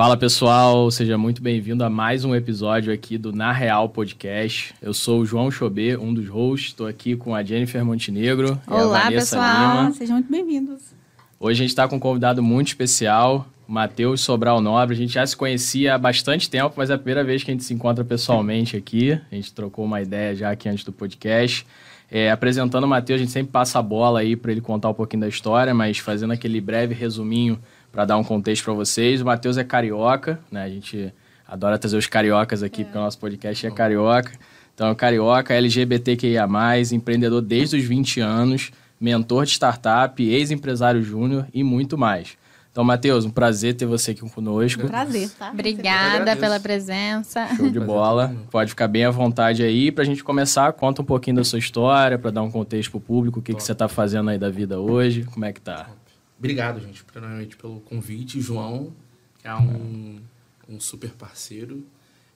Fala pessoal, seja muito bem-vindo a mais um episódio aqui do Na Real Podcast. Eu sou o João Chobê, um dos hosts. Estou aqui com a Jennifer Montenegro Olá, e pessoal. Lima. Sejam muito bem-vindos. Hoje a gente está com um convidado muito especial, Matheus Sobral Nobre. A gente já se conhecia há bastante tempo, mas é a primeira vez que a gente se encontra pessoalmente aqui. A gente trocou uma ideia já aqui antes do podcast. É, apresentando o Matheus, a gente sempre passa a bola aí para ele contar um pouquinho da história, mas fazendo aquele breve resuminho para dar um contexto para vocês. O Matheus é carioca, né? A gente adora trazer os cariocas aqui, porque o nosso podcast é carioca. Então, é carioca, LGBTQIA+, empreendedor desde os 20 anos, mentor de startup, ex-empresário júnior e muito mais. Então, Matheus, um prazer ter você aqui conosco. Prazer, tá? Obrigada pela presença. Show de bola. Pode ficar bem à vontade aí. Pra gente começar, conta um pouquinho da sua história, para dar um contexto pro público, o que, que você tá fazendo aí da vida hoje, como é que tá? Obrigado, gente, primeiramente pelo convite. João, que é um, um super parceiro.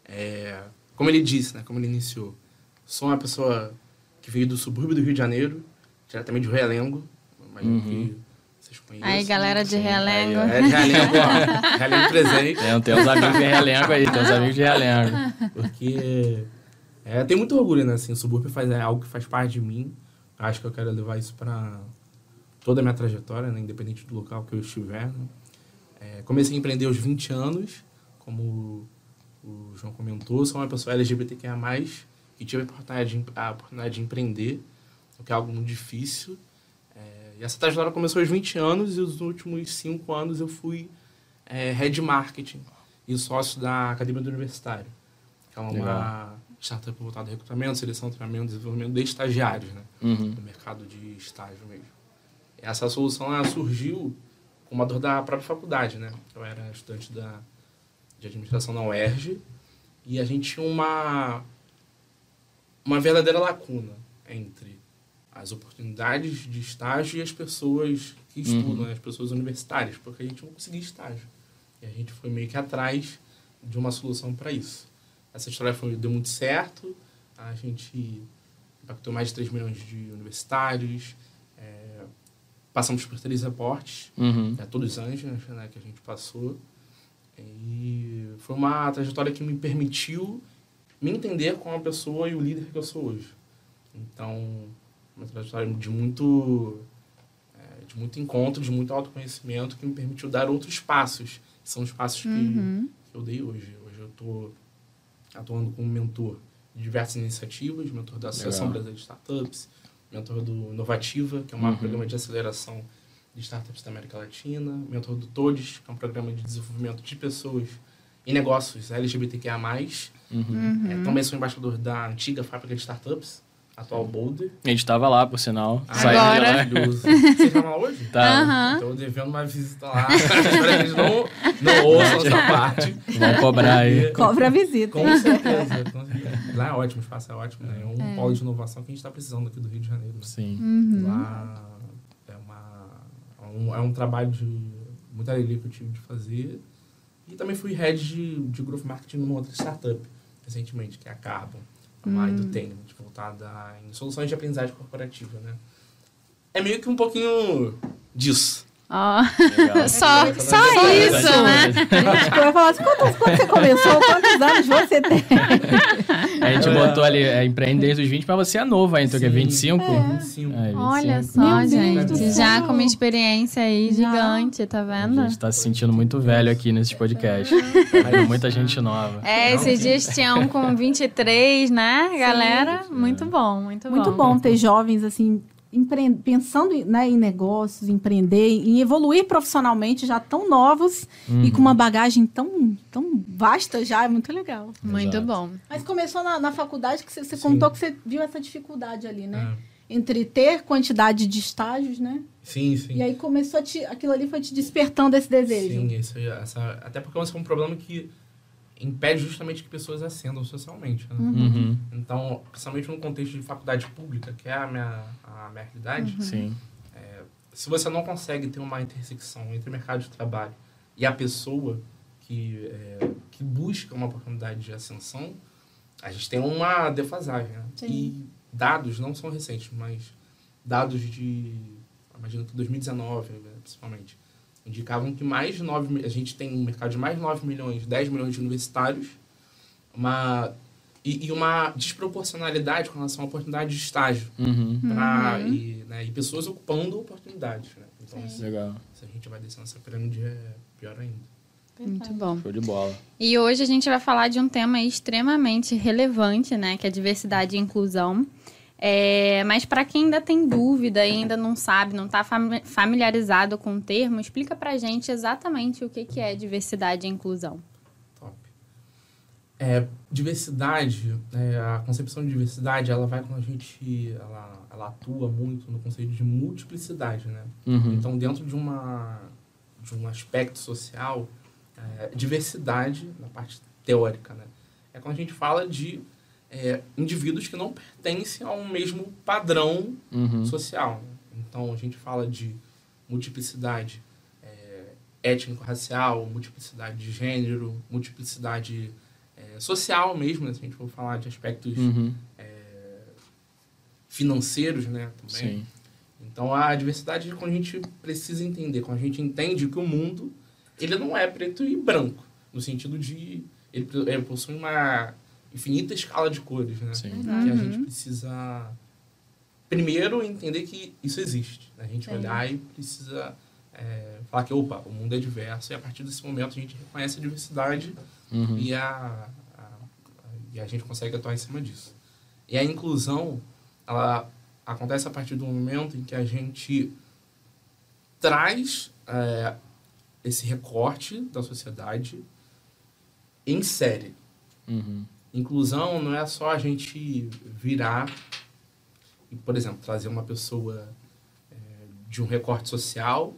É, como ele disse, né, como ele iniciou, sou uma pessoa que veio do subúrbio do Rio de Janeiro, diretamente de Realengo. Imagino Uhum. que vocês conhecem. Aí, galera de Realengo. Aí, É, de Realengo, ó. Realengo presente. Tem, tem uns amigos de Realengo aí, tem uns amigos de Realengo. Porque é, tem muito orgulho, né? Assim, o subúrbio faz, é algo que faz parte de mim. Acho que eu quero levar isso para toda a minha trajetória, né? independente do local que eu estiver. né? É, comecei a empreender aos 20 anos, como o João comentou. Sou uma pessoa LGBTQIA+, e tive a oportunidade de, a oportunidade de empreender, o que é algo muito difícil. É, e essa trajetória começou aos 20 anos e os últimos 5 anos eu fui é, head marketing e sócio da Academia do Universitário, que é uma Legal. startup voltada a recrutamento, seleção, treinamento, desenvolvimento de estagiários, né? Uhum. no mercado de estágio mesmo. Essa solução ela surgiu com uma dor da própria faculdade, né? Eu era estudante da, de administração na UERJ e a gente tinha uma, uma verdadeira lacuna entre as oportunidades de estágio e as pessoas que estudam, né? as pessoas universitárias, porque a gente não conseguia estágio. E a gente foi meio que atrás de uma solução para isso. Essa história foi, deu muito certo, a gente impactou mais de 3 milhões de universitários, passamos por três reportes, Uhum. é, todos os anos né, que a gente passou. E foi uma trajetória que me permitiu me entender como a pessoa e o líder que eu sou hoje. Então, uma trajetória de muito, é, de muito encontro, de muito autoconhecimento que me permitiu dar outros passos. que São os passos que, Uhum. que eu dei hoje. Hoje eu estou atuando como mentor de diversas iniciativas, mentor da Associação Legal. Brasileira de Startups, mentor do Inovativa, que é um Uhum. programa de aceleração de startups da América Latina, mentor do TODES, que é um programa de desenvolvimento de pessoas e negócios LGBTQIA+. Uhum. É, também sou embaixador da antiga fábrica de startups, atual Boulder. A gente tava lá, por sinal. Ah, de lá. Vocês estão lá hoje? Tá. Estou devendo uma visita lá. Espero que eles não, não ouçam essa parte. Vamos cobrar aí. Cobra a visita. Com certeza, com certeza. Lá é ótimo, o espaço é ótimo, né? É um É. polo de inovação que a gente está precisando aqui do Rio de Janeiro. Né? Sim. Uhum. Lá é, uma, é, um, é um trabalho de muita alegria que eu tive de fazer. E também fui head de, de growth marketing numa outra startup, recentemente, que é a Carbon, uma Hum. do Tenant, voltada em soluções de aprendizagem corporativa, né? É meio que um pouquinho disso. Legal. só, Legal. só Legal. isso, né? Eu ia falar assim, quantos, quando você começou, quantos anos você tem? A gente botou ali, é, empreende desde os 20, mas você é novo ainda, que é Sim. 25? É, 25. É, 25. Olha só, Meu gente. Já com uma experiência aí Já. gigante, tá A vendo? gente tá se sentindo muito velho aqui nesses podcasts. Tem muita gente nova. É, esses dias tinha um com 23, né, galera? Muito bom, muito bom. Muito bom ter jovens, assim, pensando em- né, em negócios, empreender, em evoluir profissionalmente, já tão novos e com uma bagagem tão, tão vasta já, é muito legal. Muito Exato. bom. Mas começou na, na faculdade que você, você contou que você viu essa dificuldade ali, né? É. Entre ter quantidade de estágios, né? Sim, sim. E aí começou a te, aquilo ali foi te despertando esse desejo. Sim, isso aí, essa, até porque é um problema que impede justamente que pessoas ascendam socialmente. Né? Uhum. Então, principalmente no contexto de faculdade pública, que é a minha, a minha realidade, Sim. se você não consegue ter uma intersecção entre o mercado de trabalho e a pessoa que, é, que busca uma oportunidade de ascensão, a gente tem uma defasagem. Né? E dados não são recentes, mas dados de, imagino que 2019, né, principalmente, indicavam que mais de 9 a gente tem um mercado de mais de 9 milhões, 10 milhões de universitários, uma e, e uma desproporcionalidade com relação à oportunidade de estágio Uhum. pra, e, né, e pessoas ocupando oportunidades. Né? Então, Sim. se, Legal. se a gente vai descendo essa pirâmide, é pior ainda. Muito bom. Show de bola. E hoje a gente vai falar de um tema extremamente relevante, né? Que é diversidade e inclusão. É, mas para quem ainda tem dúvida e ainda não sabe, não está familiarizado com o termo, explica pra gente exatamente o que, que é diversidade e inclusão. Top. É, diversidade, é, a concepção de diversidade, ela vai quando a gente, ela, ela atua muito no conceito de multiplicidade, né? Uhum. Então, dentro de uma de um aspecto social, é, diversidade na parte teórica, né? É quando a gente fala de é, indivíduos que não pertencem a um mesmo padrão Uhum. social. né? Então, a gente fala de multiplicidade é, étnico-racial, multiplicidade de gênero, multiplicidade é, social mesmo, né? se a gente for falar de aspectos Uhum. financeiros, né? Também. Sim. Então, a diversidade é quando a gente precisa entender, quando a gente entende que o mundo ele não é preto e branco, no sentido de ele, ele possui uma infinita escala de cores, né? Sim. que a gente precisa primeiro entender que isso existe. Né? A gente Sim. olhar e precisa é, falar que, opa, o mundo é diverso e a partir desse momento a gente reconhece a diversidade Uhum. e, a, a- e a gente consegue atuar em cima disso. E a inclusão, ela acontece a partir do momento em que a gente traz é, esse recorte da sociedade em série. Uhum. Inclusão não é só a gente virar e, por exemplo, trazer uma pessoa é, de um recorte social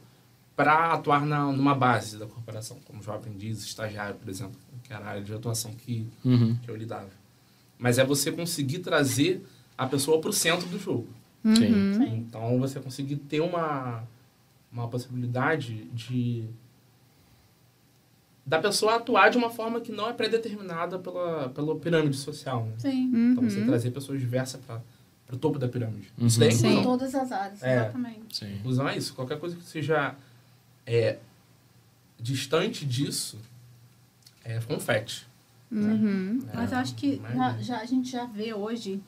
para atuar na, numa base da corporação, como jovem aprendiz, estagiário, por exemplo, que era a área de atuação que, Uhum. que eu lidava. Mas é você conseguir trazer a pessoa para o centro do jogo. Sim. Sim. Então, você conseguir ter uma, uma possibilidade de da pessoa atuar de uma forma que não é predeterminada pela, pela pirâmide social. Né? Sim. Então, você Uhum. trazer pessoas diversas para o topo da pirâmide. Uhum. Isso daí é Sim. Em inclusão. todas as áreas, É. exatamente. Sim. Inclusão é isso. Qualquer coisa que seja é, distante disso é confete. Uhum. né? Mas eu acho que já, já- a gente já vê hoje,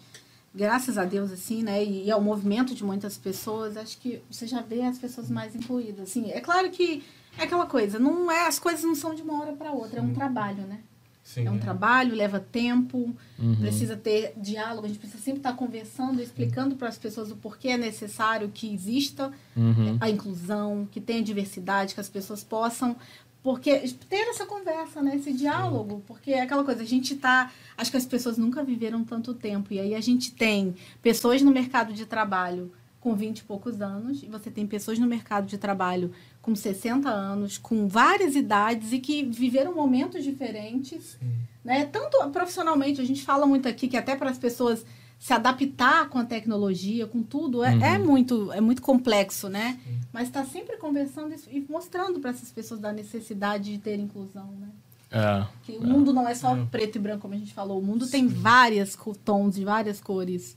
graças a Deus, assim, né? E ao movimento de muitas pessoas, acho que você já vê as pessoas mais incluídas. Assim, é claro que é aquela coisa, não é, as coisas não são de uma hora para outra, é um Sim. trabalho, né? Sim, É um trabalho, leva tempo, Uhum. precisa ter diálogo, a gente precisa sempre estar conversando, explicando para as pessoas o porquê é necessário que exista Uhum. a inclusão, que tenha diversidade, que as pessoas possam porque ter essa conversa, né, esse diálogo, porque é aquela coisa, a gente tá, acho que as pessoas nunca viveram tanto tempo e aí a gente tem pessoas no mercado de trabalho com 20 e poucos anos, e você tem pessoas no mercado de trabalho com 60 anos, com várias idades e que viveram momentos diferentes Sim. né? Tanto profissionalmente, a gente fala muito aqui que até para as pessoas se adaptar com a tecnologia, com tudo, é, Uhum. é muito é muito complexo, né? Mas está sempre conversando e mostrando para essas pessoas da necessidade de ter inclusão, né? É. Que o mundo não é só É. preto e branco, como a gente falou. O mundo tem várias co- tons de várias cores.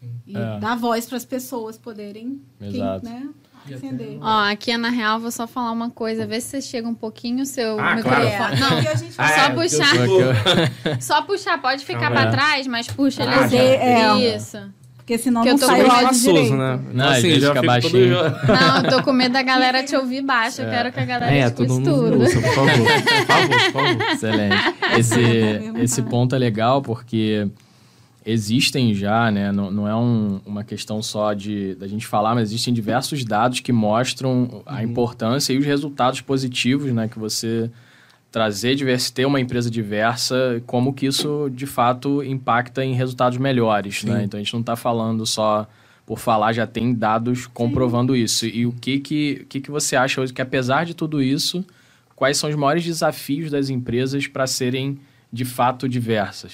Sim. E É. dá voz para as pessoas poderem quem, Exato. né, E até acender. Ó, aqui na real, vou só falar uma coisa, vê se você chega um pouquinho o seu Ah, microfone. claro. É, Não, porque a gente Ah, Só é, porque eu puxar. só puxar, pode ficar aí. trás, mas puxa ele Ah, assim. já. É. Isso. Porque senão Que eu não sai o áudio direito. né? Não, assim, às vezes já fica fico baixinho. todo- Não, eu tô com medo da galera te ouvir baixo. Eu quero que a galera É, escute todo mundo tudo. ouça, por favor. Por favor, por favor. Excelente. Esse, esse ponto é legal porque existem já, né? Não, não é um- uma questão só de da gente falar, mas existem diversos dados que mostram a importância e os resultados positivos, né? Que você trazer diversidade, ter uma empresa diversa, como que isso de fato impacta em resultados melhores, Sim. né? Então a gente não está falando só por falar, já tem dados comprovando isso. E o que que, o que que você acha hoje que apesar de tudo isso, quais são os maiores desafios das empresas para serem de fato diversas?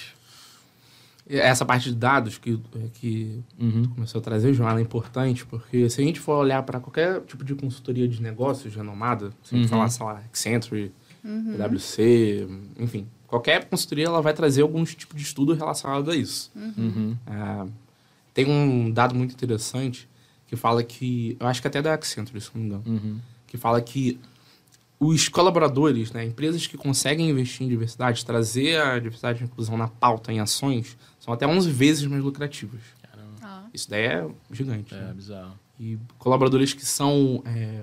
Essa parte de dados que, que Uhum. começou a trazer, João, ela é importante, porque se a gente for olhar para qualquer tipo de consultoria de negócios renomada, se a gente Uhum. falar, sei lá, Accenture, PwC, enfim, qualquer consultoria ela vai trazer algum tipo de estudo relacionado a isso. Uhum. Ah, tem um dado muito interessante que fala que, eu acho que até da Accenture, se não me engano, Uhum. que fala que os colaboradores, né, empresas que conseguem investir em diversidade, trazer a diversidade e inclusão na pauta em ações, são até 11 vezes mais lucrativas. Caramba, Ó. Isso daí é gigante. é né? bizarro. E colaboradores que são é,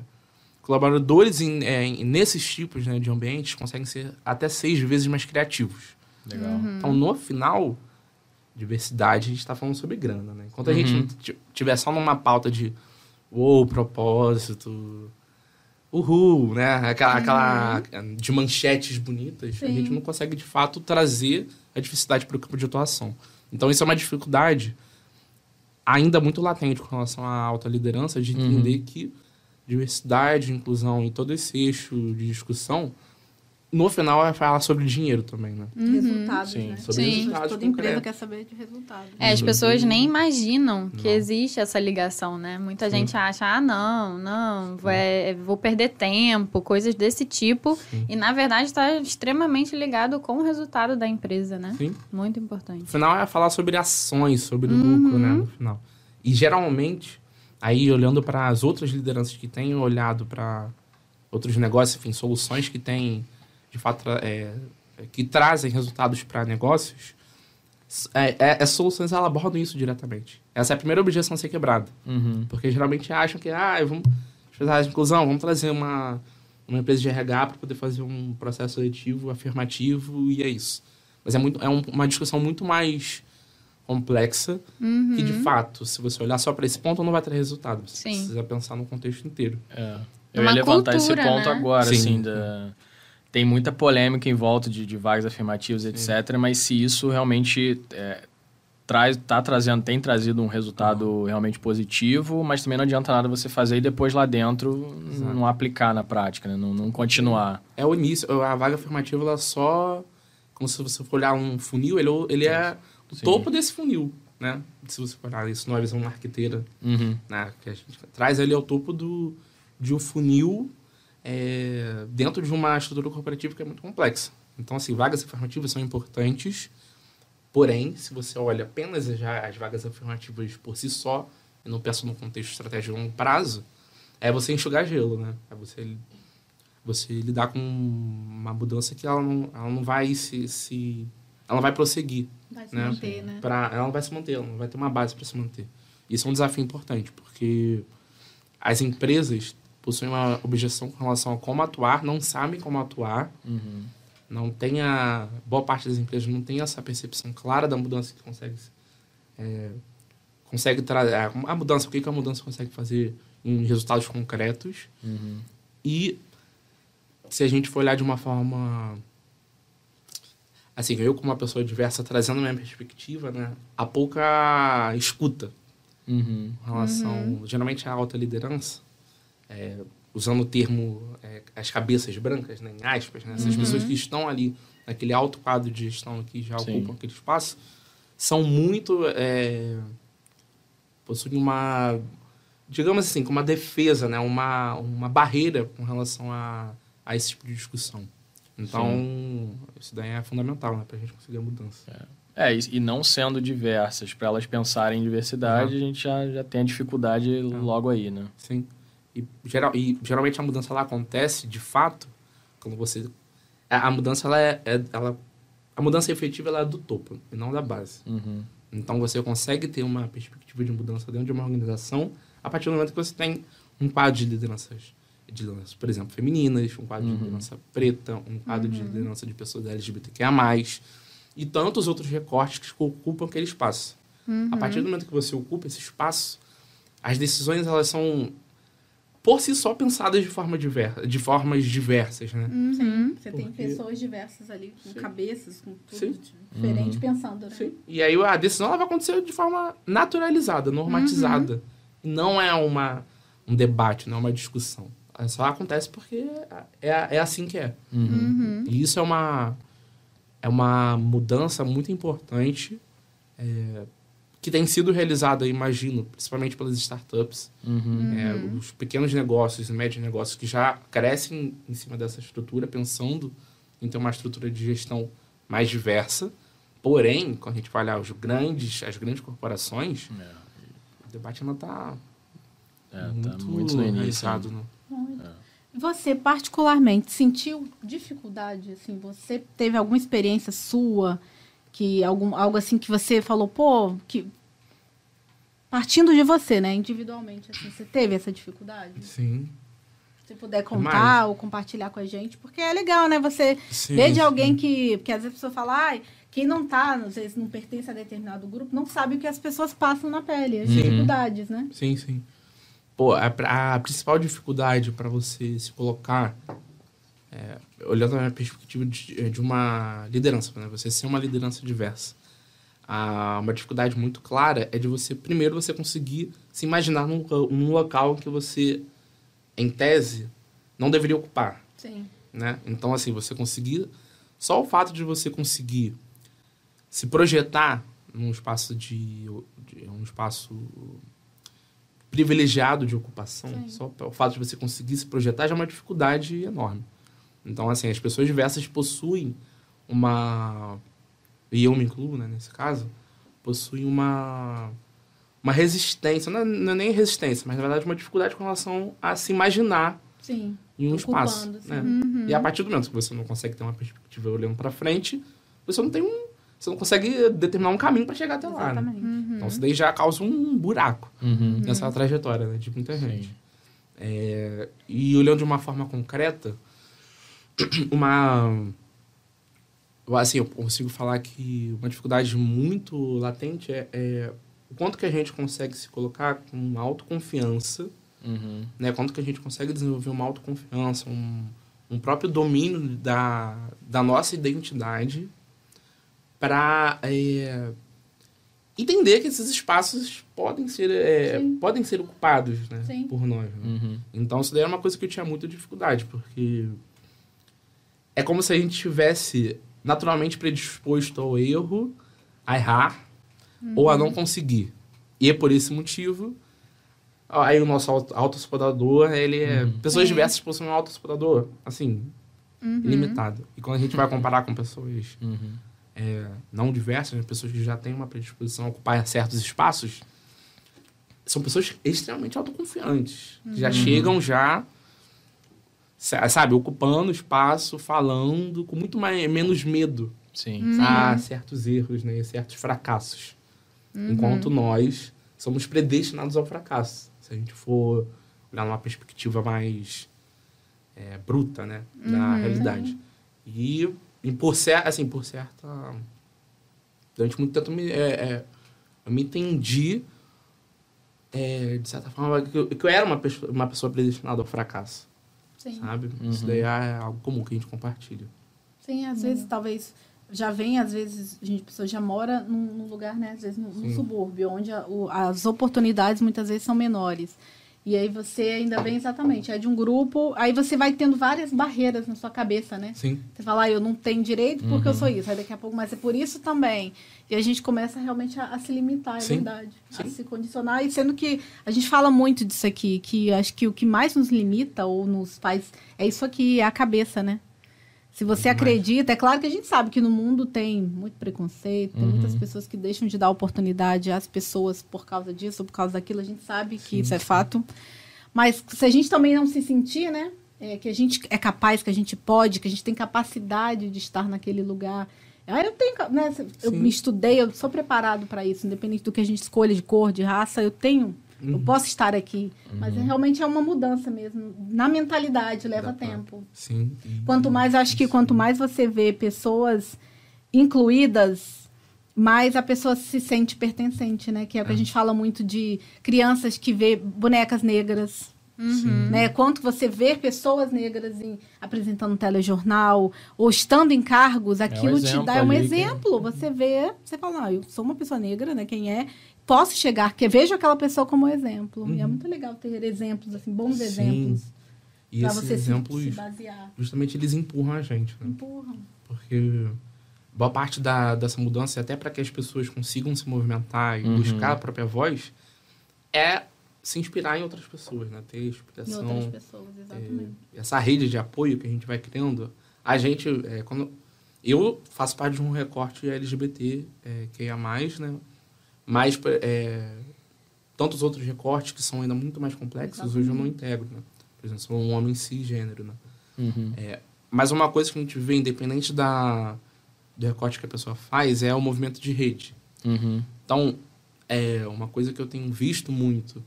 colaboradores em, é, nesses tipos né, de ambientes conseguem ser até seis vezes mais criativos. Legal. Uhum. Então, no final, diversidade, a gente está falando sobre grana, né? Enquanto a Uhum. gente tiver só numa pauta de uou, propósito, uhul, né? Aquela, aquela de manchetes bonitas, a Sim. gente não consegue, de fato, trazer a diversidade para o campo de atuação. Então, isso é uma dificuldade ainda muito latente com relação à alta liderança, de Uhum. entender que diversidade, inclusão e todo esse eixo de discussão, no final é falar sobre dinheiro também, né? Resultados, Sim. né? Sobre Sim. resultados Toda empresa concretos. quer saber de resultados. É, as Uhum. pessoas nem imaginam que Não. existe essa ligação, né? Muita Sim. gente acha, ah, não, não, vai- vou perder tempo, coisas desse tipo. Sim. E, na verdade, está extremamente ligado com o resultado da empresa, né? Sim. Muito importante. No final é falar sobre ações, sobre Uhum. lucro, né? No final. E geralmente, aí olhando para as outras lideranças que têm olhado para outros negócios, enfim, soluções que têm, de fato, tra- é, que trazem resultados para negócios, é, é, as soluções elas abordam isso diretamente. Essa é a primeira objeção a ser quebrada. Uhum. Porque geralmente acham que, ah, vamos fazer a inclusão, vamos trazer uma, uma empresa de RH para poder fazer um processo seletivo, afirmativo, e é isso. Mas é, muito, é um- uma discussão muito mais complexa Uhum. que, de fato, se você olhar só para esse ponto, não vai ter resultado. Você Sim. precisa pensar no contexto inteiro. É. Eu Uma ia levantar esse cultura, ponto né? agora, Sim. assim, da... tem muita polêmica em volta de, de vagas afirmativas, etc., mas se isso realmente é, traz, tá trazendo, tem trazido um resultado realmente positivo, mas também não adianta nada você fazer e depois lá dentro Exato. não aplicar na prática, né? não, não continuar. É o início, a vaga afirmativa, ela só... Como se você for olhar um funil, ele, ele é o Sim. topo desse funil, né? Se você for olhar isso numa visão marqueteira Uhum. né, que a gente traz ele ao topo do, de um funil é, dentro de uma estrutura corporativa que é muito complexa. Então, assim, vagas afirmativas são importantes, porém, se você olha apenas já as vagas afirmativas por si só, e não pensa no contexto estratégico de longo prazo, é você enxugar gelo, né? É você, você lidar com uma mudança que ela não, ela não vai se, se... Ela vai prosseguir Vai se né? manter, né? Pra, ela não vai se manter, ela não vai ter uma base para se manter. Isso é um desafio importante, porque as empresas possuem uma objeção com relação a como atuar, não sabem como atuar, Uhum. não tem a... Boa parte das empresas não tem essa percepção clara da mudança que consegue... É, consegue trazer... A mudança, o que que a mudança consegue fazer em resultados concretos. Uhum. E se a gente for olhar de uma forma. Assim, eu, como uma pessoa diversa, trazendo a minha perspectiva, né? Há pouca escuta Uhum. em relação. Geralmente a alta liderança, é, usando o termo é, as cabeças brancas, né? Em aspas, né? Essas pessoas que estão ali naquele alto quadro de gestão que já Sim. ocupam aquele espaço, são muito. É, possuem uma digamos assim, com uma defesa, né? uma, uma barreira com relação a, a esse tipo de discussão. Então, isso daí é fundamental né? para a gente conseguir a mudança. É, e, e não sendo diversas, para elas pensarem em diversidade, Uhum. a gente já, já tem a dificuldade logo aí, né? Sim. E, geral, e geralmente a mudança ela acontece, de fato, quando você... A, a mudança, ela é, é- ela, a mudança efetiva ela é do topo, e não da base. Uhum. Então, você consegue ter uma perspectiva de mudança dentro de uma organização a partir do momento que você tem um quadro de lideranças, de lideranças, por exemplo, femininas, um quadro Uhum. de liderança preta, um quadro de liderança de pessoas LGBTQIA+, e tantos outros recortes que ocupam aquele espaço. A partir do momento que você ocupa esse espaço, as decisões elas são por si só pensadas de forma diversa, de formas diversas, né? Uhum. Você tem Porque- pessoas diversas ali, com Sim. cabeças, com tudo Sim. diferente, Uhum. pensando, né? Sim. E aí a decisão ela vai acontecer de forma naturalizada, normatizada. Não é uma, um debate, não é uma discussão. Ela só acontece porque é, é assim que é. Uhum. Uhum. E isso é uma, é uma mudança muito importante é, que tem sido realizada, imagino, principalmente pelas startups. Uhum. É, os pequenos negócios e médios negócios que já crescem em cima dessa estrutura, pensando em ter uma estrutura de gestão mais diversa. Porém, quando a gente vai olhar os grandes, as grandes corporações, o debate ainda está É, muito, tá muito no início. enraizado, né? Muito. É. Você, particularmente, sentiu dificuldade? Assim, você teve alguma experiência sua que algum, algo assim que você falou, pô, que partindo de você, né, individualmente, assim, você teve essa dificuldade? Sim. Se puder contar ou compartilhar com a gente, porque é legal, né? Você Sim, ver de sim. alguém que, porque às vezes a pessoa fala, ai, quem não tá, às vezes não pertence a determinado grupo, não sabe o que as pessoas passam na pele, as Uhum. dificuldades, né? Sim, sim. Pô, a, a principal dificuldade para você se colocar, é, olhando na perspectiva de, de uma liderança, né? você ser uma liderança diversa, a, uma dificuldade muito clara é de você, primeiro, você conseguir se imaginar num, num local que você, em tese, não deveria ocupar Sim. né? Então, assim, você conseguir... Só o fato de você conseguir se projetar num espaço de... de um espaço privilegiado de ocupação, Sim. só o fato de você conseguir se projetar já é uma dificuldade enorme. Então, assim, as pessoas diversas possuem uma... E eu me incluo, né, nesse caso, possuem uma... Uma resistência, não é, não é nem resistência, mas na verdade uma dificuldade com relação a se imaginar Sim. em um espaço. Né? Uhum. E a partir do momento que você não consegue ter uma perspectiva olhando para frente, você não tem um, você não consegue determinar um caminho para chegar até lá. Né? Exatamente. Então isso daí já causa um buraco Uhum. nessa trajetória né, de muita gente. É, e olhando de uma forma concreta, uma assim, eu consigo falar que uma dificuldade muito latente é, é o quanto que a gente consegue se colocar com autoconfiança Uhum. né? Quanto que a gente consegue desenvolver uma autoconfiança, um, um próprio domínio da, da nossa identidade para entender que esses espaços podem ser, é, podem ser ocupados né? Sim. por nós. né? Uhum. Então, isso daí era uma coisa que eu tinha muita dificuldade, porque é como se a gente tivesse naturalmente predisposto ao erro, a errar, ou a não conseguir. E é por esse motivo, aí o nosso auto- autosuprador, ele é... Uhum. Pessoas Sim. diversas possuem um autosuprador, assim, Uhum. ilimitado. E quando a gente vai comparar com pessoas Uhum. é, não diversas, né, pessoas que já têm uma predisposição a ocupar certos espaços, são pessoas extremamente autoconfiantes. que Já chegam já, sabe, ocupando espaço, falando com muito mais, menos medo Sim. a certos erros, né, certos fracassos. Enquanto nós somos predestinados ao fracasso. Se a gente for olhar numa perspectiva mais é, bruta, né, da realidade. E, e por cer assim, por certa durante muito tempo eu me, é, é, eu me entendi é, de certa forma que eu, que eu era uma pessoa, uma pessoa predestinada ao fracasso, Sim. sabe? Uhum. Isso daí é algo comum que a gente compartilha. Sim, às vezes, talvez, já vem, às vezes, a gente, a pessoa já mora num, num lugar, né, às vezes, num, num subúrbio, onde a- o- as oportunidades muitas vezes são menores. E aí você ainda vem exatamente, é de um grupo, aí você vai tendo várias barreiras na sua cabeça, né? Sim. Você fala, ah, eu não tenho direito porque eu Uhum. sou isso. Aí daqui a pouco, mas é por isso também. E a gente começa realmente a, a se limitar, é Sim. verdade. A Sim. se condicionar. E sendo que a gente fala muito disso aqui, que acho que o que mais nos limita ou nos faz é isso aqui, é a cabeça, né? Se você acredita, é claro que a gente sabe que no mundo tem muito preconceito, tem Uhum. muitas pessoas que deixam de dar oportunidade às pessoas por causa disso ou por causa daquilo, a gente sabe que Sim, isso é fato. Mas se a gente também não se sentir, né? é, que a gente é capaz, que a gente pode, que a gente tem capacidade de estar naquele lugar. Ah, eu tenho, né? Eu Sim. me estudei, eu sou preparado para isso, independente do que a gente escolha de cor, de raça, eu tenho, eu Uhum. posso estar aqui. Mas é, realmente é uma mudança mesmo. Na mentalidade, leva tempo. Sim. Quanto mais, acho que quanto mais você vê pessoas incluídas, mais a pessoa se sente pertencente, né? Que é o que a gente fala muito de crianças que vê bonecas negras, Sim. né? Quanto você vê pessoas negras em, apresentando um telejornal ou estando em cargos, aquilo te exemplo dá é um ali que- exemplo. Você vê, você fala, ah, eu sou uma pessoa negra, né? Quem é? Posso chegar, que vejo aquela pessoa como exemplo. E é Uhum. muito legal ter exemplos, assim, bons Sim. exemplos. E Pra esses você se- exemplos, se basear. justamente, eles empurram a gente, né? Empurram. Porque boa parte da, dessa mudança, até para que as pessoas consigam se movimentar e Uhum. buscar a própria voz, é se inspirar em outras pessoas, né? Ter Em inspiração, outras pessoas, exatamente. é, essa rede de apoio que a gente vai criando. A gente, é, quando eu faço parte de um recorte LGBT, é, que é a mais, né? Mas é, tantos outros recortes que são ainda muito mais complexos, hoje eu não integro, né? Por exemplo, sou um homem cisgênero, né? Uhum. É, mas uma coisa que a gente vê, independente da, do recorte que a pessoa faz, é o movimento de rede. Uhum. Então, é uma coisa que eu tenho visto muito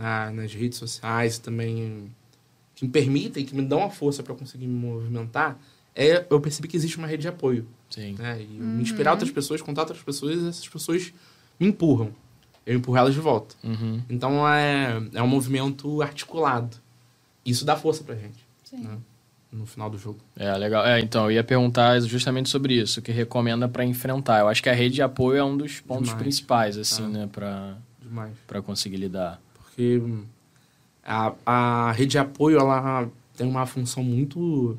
na, nas redes sociais também que me permitem, que me dão a força para conseguir me movimentar, é eu percebi que existe uma rede de apoio. Sim. Né? E me inspirar outras pessoas, contar outras pessoas, essas pessoas me empurram. Eu empurro elas de volta. Uhum. Então é, é um movimento articulado. Isso dá força pra gente. Sim. Né? No final do jogo. É, legal. É, então, eu ia perguntar justamente sobre isso, o que recomenda para enfrentar. Eu acho que a rede de apoio é um dos pontos Demais. principais, assim, Ah. né, para Demais. para conseguir lidar. Porque a, a rede de apoio ela tem uma função muito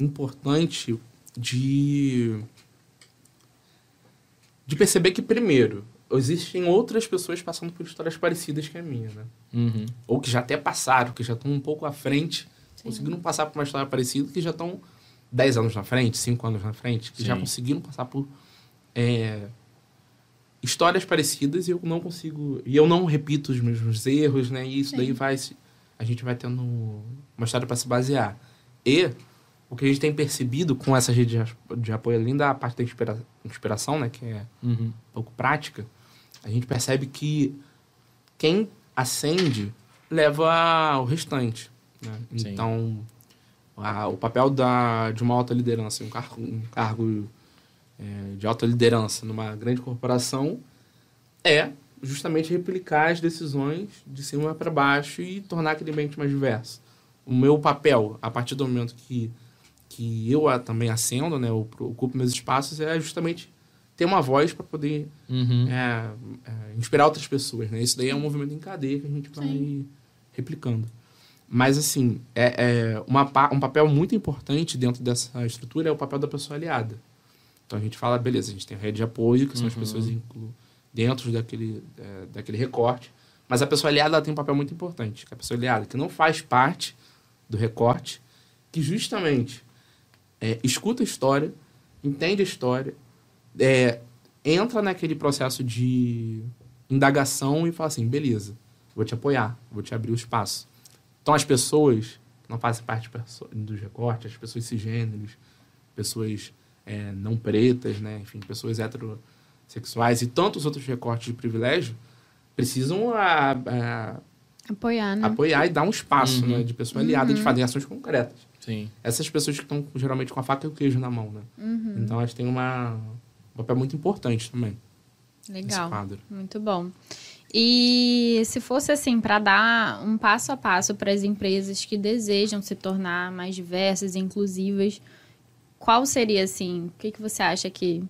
importante de de perceber que primeiro existem outras pessoas passando por histórias parecidas que a minha, né? Uhum. Ou que já até passaram, que já estão um pouco à frente, conseguiram passar por uma história parecida, que já estão 10 anos na frente, 5 anos na frente, que já Sim. conseguiram passar por é, histórias parecidas e eu não consigo. E eu não repito os mesmos erros, né? E isso Sim. daí vai. A gente vai tendo uma história para se basear. E o que a gente tem percebido com essa rede de apoio, além da parte da inspira- inspiração, né? Que é Uhum. um pouco prática, a gente percebe que quem acende leva o restante. né? Então, a- o papel da, de uma alta liderança, um cargo, um cargo é, de alta liderança numa grande corporação é justamente replicar as decisões de cima para baixo e tornar aquele ambiente mais diverso. O meu papel, a partir do momento que, que eu a- também acendo, né, eu ocupo meus espaços, é justamente ter uma voz para poder Uhum. é, é, inspirar outras pessoas, né? Isso daí é um movimento em cadeia que a gente vai Sim. replicando. Mas, assim, é, é uma, um papel muito importante dentro dessa estrutura é o papel da pessoa aliada. Então, a gente fala, beleza, a gente tem rede de apoio, que são as Uhum. pessoas inclu, dentro daquele, é, daquele recorte. Mas a pessoa aliada tem um papel muito importante, que é a pessoa aliada, que não faz parte do recorte, que justamente é, escuta a história, entende a história, é, entra naquele processo de indagação e fala assim, beleza, vou te apoiar, vou te abrir o espaço. Então as pessoas que não fazem parte dos recortes, as pessoas cisgêneros, pessoas é, não pretas, né, enfim, pessoas heterossexuais e tantos outros recortes de privilégio, precisam a- a- Apoiar, né? apoiar e dar um espaço Uhum. né, de pessoa aliada, de fazer ações concretas. Sim. Essas pessoas que estão geralmente com a faca e o queijo na mão, né? Então elas têm uma, um papel muito importante também nesse Legal. quadro. Muito bom. E se fosse assim, para dar um passo a passo para as empresas que desejam se tornar mais diversas e inclusivas, qual seria assim? O que, que você acha que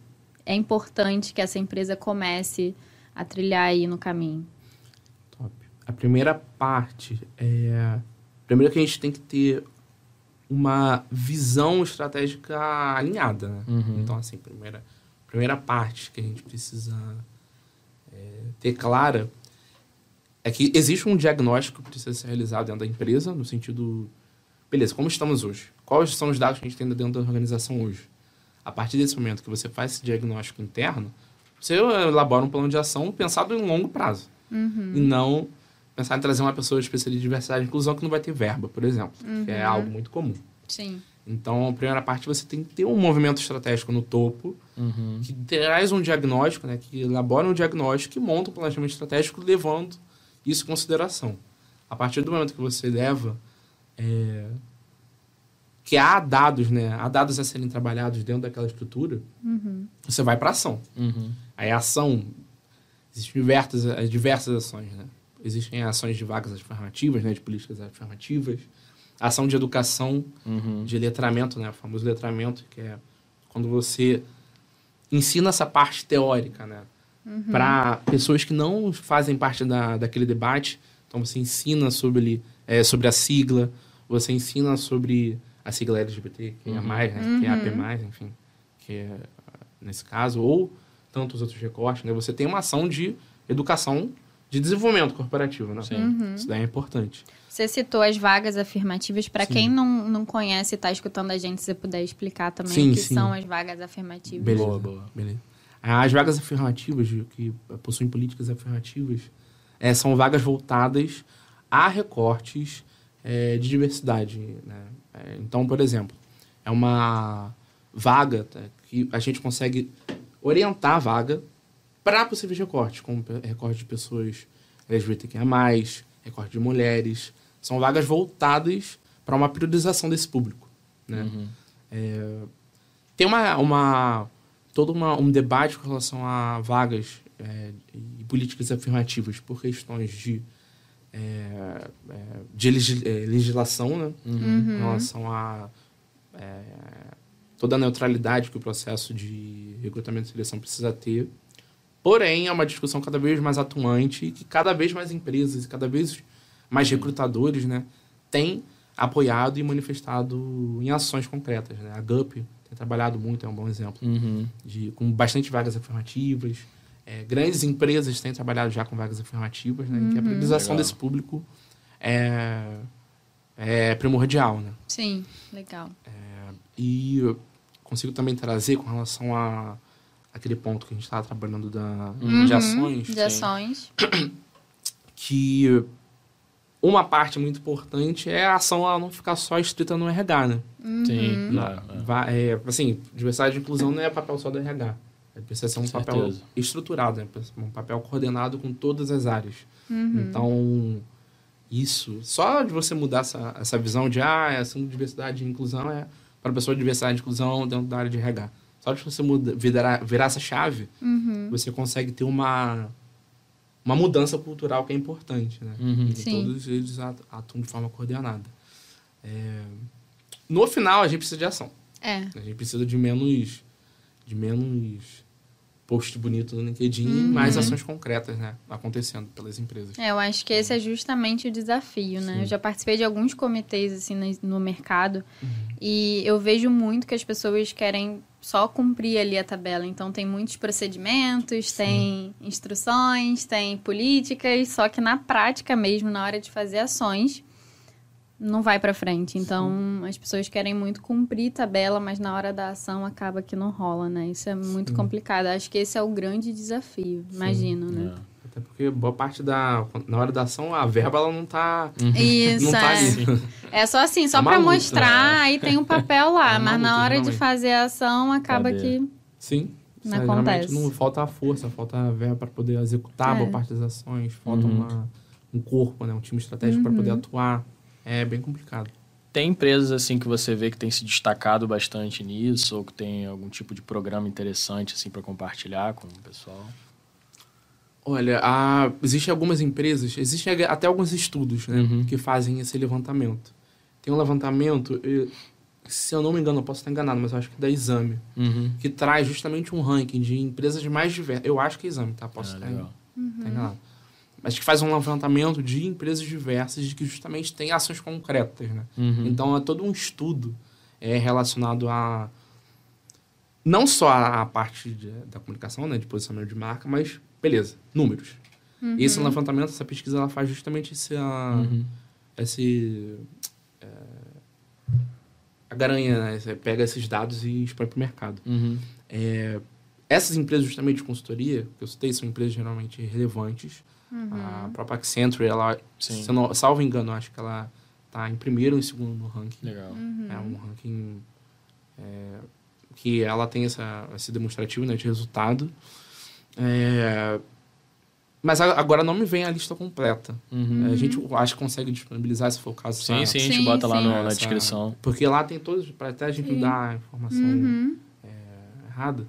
é importante que essa empresa comece a trilhar aí no caminho? Top. A primeira parte é. Primeiro que a gente tem que ter uma visão estratégica alinhada, né? Uhum. Então, assim, primeira, primeira parte que a gente precisa é, ter clara é que existe um diagnóstico que precisa ser realizado dentro da empresa, no sentido, beleza, como estamos hoje? Quais são os dados que a gente tem dentro da organização hoje? A partir desse momento que você faz esse diagnóstico interno, você elabora um plano de ação pensado em longo prazo. E não pensar em trazer uma pessoa especialista de diversidade e inclusão que não vai ter verba, por exemplo, que é algo muito comum. Sim. Então, a primeira parte você tem que ter um movimento estratégico no topo, Uhum. que traz um diagnóstico, né, que elabora um diagnóstico e monta um planejamento estratégico levando isso em consideração. A partir do momento que você leva é, que há dados, né, há dados a serem trabalhados dentro daquela estrutura, você vai para ação. Uhum. Aí a ação, existem diversas, diversas ações, né? Existem ações de vagas afirmativas, né, de políticas afirmativas, ação de educação, Uhum. de letramento, né, o famoso letramento, que é quando você ensina essa parte teórica, né, para pessoas que não fazem parte da, daquele debate. Então você ensina sobre, eh, sobre a sigla, você ensina sobre a sigla LGBT, que é Uhum. mais, né, que é AP+, enfim, que é nesse caso, ou tantos outros recortes, né? Você tem uma ação de educação, de desenvolvimento corporativo, né? Sim. Isso daí é importante. Você citou as vagas afirmativas. Para quem não, não conhece e está escutando a gente, se você puder explicar também Sim, o que sim. são as vagas afirmativas. Beleza. Boa, boa. Beleza. As vagas afirmativas, que possuem políticas afirmativas, eh, são vagas voltadas a recortes é, de diversidade. Né? É, então, por exemplo, é uma vaga tá, que a gente consegue orientar a vaga para possíveis recortes, como recorte de pessoas LGBTQIA+, recorte de mulheres. São vagas voltadas para uma priorização desse público. Né? Uhum. É, tem uma, uma todo uma, um debate com relação a vagas é, e políticas afirmativas por questões de, é, é de é, legislação, né? Uhum. em relação a é, toda a neutralidade que o processo de recrutamento e seleção precisa ter. Porém, é uma discussão cada vez mais atuante e que cada vez mais empresas e cada vez mais recrutadores né, têm apoiado e manifestado em ações concretas. Né? A GUP tem trabalhado muito, é um bom exemplo, Uhum. de, com bastante vagas afirmativas. É, grandes empresas têm trabalhado já com vagas afirmativas, né? em que a priorização Legal. desse público é, é primordial. Né? Sim, legal. E eu consigo também trazer com relação a aquele ponto que a gente estava trabalhando da, de ações, De ações. que uma parte muito importante é a ação ela não ficar só estrita no RH, né? Sim, Uhum. claro. é. É, assim, diversidade e inclusão não é papel só do RH. É, Precisa ser um Com papel certeza. estruturado, né? Um papel coordenado com todas as áreas. Uhum. Então, isso, só de você mudar essa, essa visão de, ah, essa diversidade e inclusão é para a pessoa de diversidade e inclusão dentro da área de RH. Só de você muda, virar, virar essa chave, Uhum. você consegue ter uma, uma mudança cultural que é importante, né? Uhum. E Sim. todos eles atu- atuam de forma coordenada. É, No final, a gente precisa de ação. É. A gente precisa de menos, de menos post bonito no LinkedIn, Uhum. mais ações concretas, né? Acontecendo pelas empresas. É, eu acho que esse é justamente o desafio, né? Eu já participei de alguns comitês, assim, no, no mercado. E eu vejo muito que as pessoas querem só cumprir ali a tabela. Então, tem muitos procedimentos, tem instruções, tem políticas. Só que na prática mesmo, na hora de fazer ações, não vai pra frente. Então, as pessoas querem muito cumprir tabela, mas na hora da ação acaba que não rola, né? Isso é muito complicado. Acho que esse é o grande desafio, imagino, né? É. Até porque boa parte da. Na hora da ação, a verba ela não tá. Isso, Não tá é. ali. É só assim, só É uma pra luta, mostrar, aí tem um papel lá, É mas na hora de realmente. fazer a ação acaba Cadê? que. Sim. Não Sabe, acontece. Realmente não falta a força, falta a verba para poder executar É. boa parte das ações, falta Uhum. uma, um corpo, né? um time estratégico para poder atuar. É bem complicado. Tem empresas assim que você vê que tem se destacado bastante nisso ou que tem algum tipo de programa interessante assim para compartilhar com o pessoal? Olha, a, existem algumas empresas, existem até alguns estudos né, Uhum. que fazem esse levantamento. Tem um levantamento, se eu não me engano, eu posso estar enganado, mas eu acho que é da Exame, Uhum. que traz justamente um ranking de empresas mais diversas. Eu acho que é Exame, tá? Posso Ah, estar legal. estar enganado. Mas que faz um levantamento de empresas diversas de que justamente tem ações concretas, né? Uhum. Então é todo um estudo é, relacionado a não só a, parte de- da comunicação, né, de posicionamento de marca, mas beleza, números. Esse levantamento, essa pesquisa, ela faz justamente esse, a, Uhum. esse é, a garanha, né? Você pega esses dados e expõe para o mercado. Uhum. É, essas empresas justamente de consultoria, que eu citei, são empresas geralmente relevantes. Uhum. A própria Accenture, ela, Sim. se eu não, salvo engano, acho que ela está em primeiro ou em segundo no ranking. Legal. Uhum. É um ranking é, que ela tem essa, esse demonstrativo né, de resultado. É, mas a- agora não me vem a lista completa. Uhum. A gente acho que consegue disponibilizar, se for o caso. Sim, essa- sim, a gente Sim, bota lá sim. no- na essa- descrição. Porque lá tem todos, para até a gente não Sim. dar a informação Uhum. errada.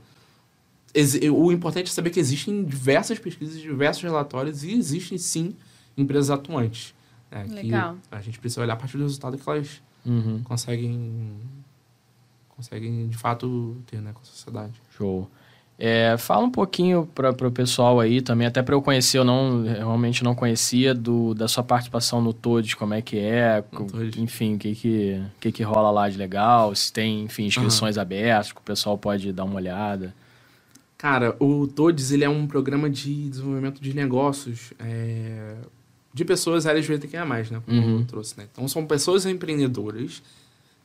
O importante é saber que existem diversas pesquisas, diversos relatórios e existem sim empresas atuantes. né, que Legal. A gente precisa olhar a partir do resultado que elas Uhum. conseguem, conseguem de fato ter né, com a sociedade. Show. É, fala um pouquinho para o pessoal aí também, até para eu conhecer, eu não, realmente não conhecia do, da sua participação no Todes, como é que é, co- Todes. enfim, o que que, que que rola lá de legal, se tem, enfim, inscrições abertas, que o pessoal pode dar uma olhada. Cara, o Todes ele é um programa de desenvolvimento de negócios é, de pessoas LGBTQIA+, né? Como Uhum. eu trouxe, né? Então, são pessoas empreendedoras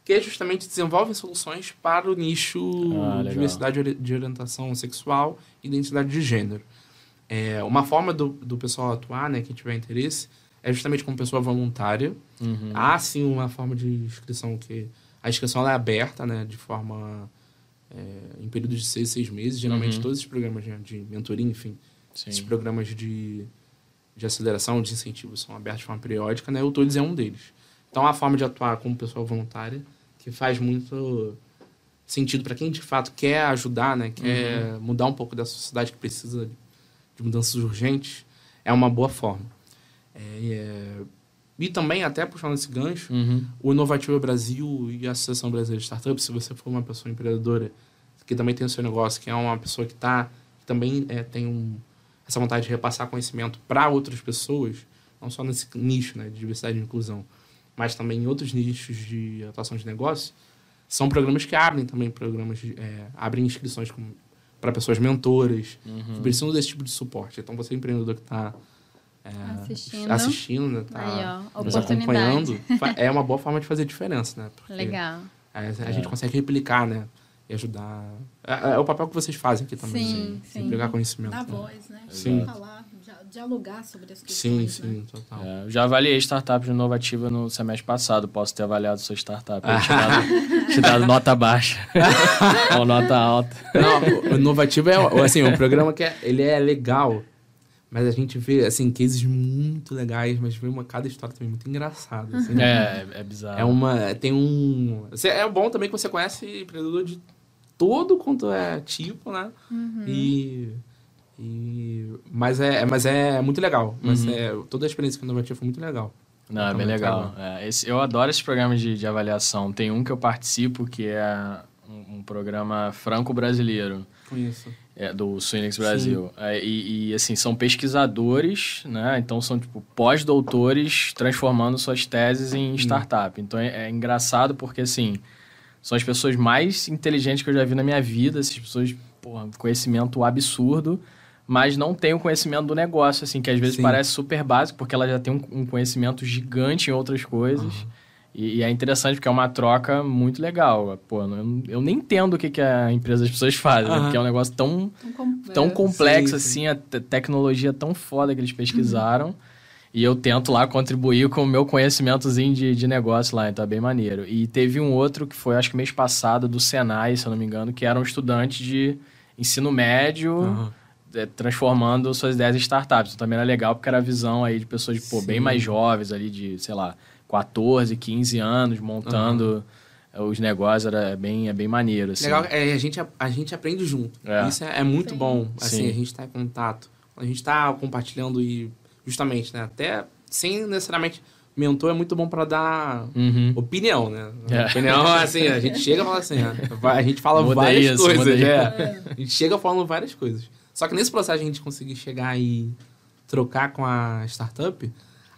que justamente desenvolvem soluções para o nicho Ah, diversidade de orientação sexual e identidade de gênero. É, uma forma do, do pessoal atuar, né, quem tiver interesse, é justamente como pessoa voluntária. Uhum. Há sim uma forma de inscrição que a inscrição é aberta, né, de forma é, em períodos de seis, seis meses. Geralmente Uhum. todos esses programas de, de mentoria, enfim, esses Sim. programas de, de aceleração, de incentivo são abertos de forma periódica, né? O Todos é um deles. Então, a forma de atuar como pessoa voluntária que faz muito sentido para quem de fato quer ajudar, né? Quer Uhum. mudar um pouco da sociedade que precisa de mudanças urgentes, é uma boa forma. É, é- e também, até puxando esse gancho, Uhum. o Inovativo Brasil e a Associação Brasileira de Startups, se você for uma pessoa empreendedora que também tem o seu negócio, que é uma pessoa que tá, que também é, tem um, essa vontade de repassar conhecimento para outras pessoas, não só nesse nicho né, de diversidade e inclusão, mas também em outros nichos de atuação de negócio, são programas que abrem também programas, de, é, abrem inscrições para pessoas mentoras, Uhum. que precisam desse tipo de suporte. Então, você empreendedor que está Assistindo. assistindo, né, tá Aí, ó, nos acompanhando, é uma boa forma de fazer diferença, né? Porque Legal. a, a gente consegue replicar, né? E ajudar. É, é o papel que vocês fazem aqui também. Sim, né? sim. Replicar conhecimento. Dar né? voz, né? Sim. Falar, dia- dialogar sobre as Sim, questões, né? sim, total. É, eu já avaliei startups inovativa no semestre passado. Posso ter avaliado sua startup. Eu te, dado, te dado nota baixa. Ou nota alta. Não, o inovativo é assim, um programa que é, ele é legal, mas a gente vê assim cases muito legais, mas vê uma cada história também muito engraçada. assim. É, é bizarro. É uma. Tem um. É bom também que você conhece empreendedor de todo quanto é tipo, né? E. e mas, é, mas é muito legal. Mas Uhum. é, toda a experiência inovativo foi muito legal. Não, é bem tá legal. É, esse- eu adoro esses programas de, de avaliação. Tem um que eu participo que é um, um programa franco-brasileiro. Conheço. É, do Swinix Brasil. É, e, e, assim, são pesquisadores, né? Então são, tipo, pós-doutores transformando suas teses em startup. Então é, é engraçado porque, assim, são as pessoas mais inteligentes que eu já vi na minha vida. Essas pessoas, porra, conhecimento absurdo, mas não têm o conhecimento do negócio, assim, que às vezes Sim. parece super básico, porque ela já tem um, um conhecimento gigante em outras coisas. E, e é interessante porque é uma troca muito legal. Pô, eu, eu nem entendo o que, que a empresa das pessoas fazem, né? Porque é um negócio tão tão complexo sim, sim. assim, a te- tecnologia tão foda que eles pesquisaram. E eu tento lá contribuir com o meu conhecimentozinho de, de negócio lá, então é bem maneiro. E teve um outro que foi, acho que mês passado, do Senai, se eu não me engano, que era um estudante de ensino médio é, transformando suas ideias em startups. Então também era legal porque era a visão aí de pessoas pô, bem mais jovens ali, de, sei lá, 14, 15 anos, montando eh, os negócios, era bem, é bem maneiro. Assim. Legal, é, a, gente, a gente aprende junto. É. Isso é, é muito Sim. bom. Assim, Sim. a gente tá em contato. A gente tá compartilhando e justamente, né? Até sem necessariamente. Mentor é muito bom para dar Uhum. opinião, né? É. Opinião, assim, a gente chega e fala assim, né? a gente fala Muda várias isso, coisas. muda é. A gente chega falando várias coisas. Só que nesse processo a gente conseguir chegar e trocar com a startup,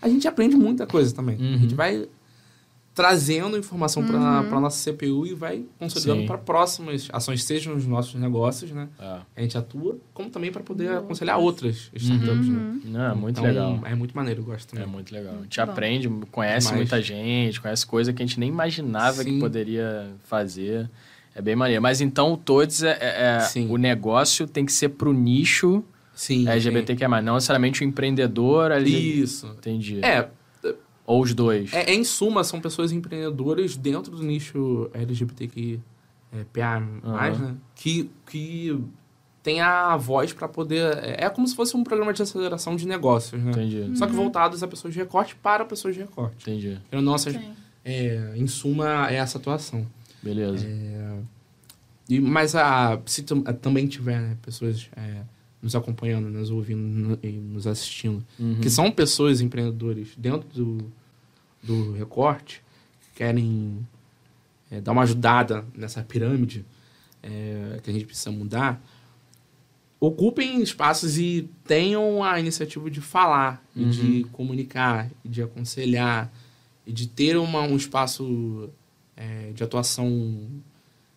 a gente aprende muita coisa também. Uhum. A gente vai trazendo informação para a nossa CPU e vai consolidando para próximas ações, sejam nos nossos negócios, né? É. A gente atua, como também para poder aconselhar outras startups, né? Não, é muito Então, legal. É muito maneiro, eu gosto É também. muito legal. A gente Bom. aprende, conhece Demais. muita gente, conhece coisa que a gente nem imaginava que Sim. poderia fazer. É bem maneiro. Mas então, todos é, é- é- Sim. o negócio tem que ser pro nicho Sim. LGBTQ+, não necessariamente o empreendedor ali. Isso. Entendi. É, Ou os dois. É, em suma, são pessoas empreendedoras dentro do nicho LGBTQ é, PA+, Aham. né? Que, que tem a voz para poder... É, é como se fosse um programa de aceleração de negócios, né? Entendi. Só que voltados a pessoas de recorte para pessoas de recorte. Entendi. Então, nossa, Sim. é, em suma, é essa atuação. Beleza. E, mas a, se tam- também tiver né, pessoas é, nos acompanhando, nos ouvindo e nos assistindo, Uhum. que são pessoas empreendedores dentro do, do recorte, que querem é, dar uma ajudada nessa pirâmide é, que a gente precisa mudar, ocupem espaços e tenham a iniciativa de falar, e de comunicar, e de aconselhar, e de ter uma, um espaço é, de atuação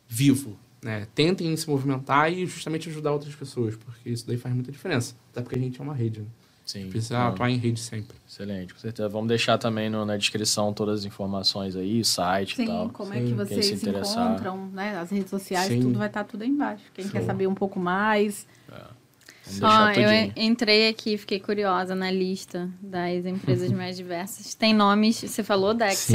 vivo. Né? Tentem se movimentar e justamente ajudar outras pessoas, porque isso daí faz muita diferença. Até porque a gente é uma rede, né? Sim. Precisa Não, atuar em rede sempre. Excelente, com certeza. Vamos deixar também no- na descrição todas as informações aí, o site e Sim, tal. como é Sim, que quem vocês se encontram, né? As redes sociais, Sim. tudo vai estar tudo aí embaixo. Quem quer saber um pouco mais. Vamos Ó, deixar eu entrei aqui, fiquei curiosa na lista das empresas mais diversas. Tem nomes, você falou da Sim.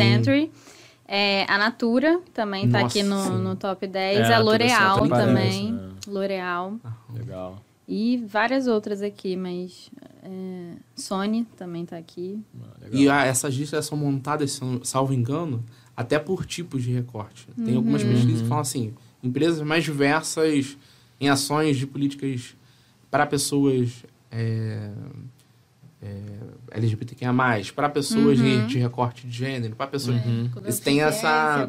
É, a Natura também tá Nossa, aqui no, no top 10. É, a a L'Oreal também. aparece, L'Oreal. Legal. E várias outras aqui, mas é, Sony também tá aqui. Ah, legal. E a, essas listas são montadas, salvo engano, até por tipos de recorte. Tem algumas pesquisas que falam assim, empresas mais diversas em ações de políticas para pessoas é, é, LGBTQIA+, para pessoas de, de recorte de gênero, para pessoas... Com Eles têm essa-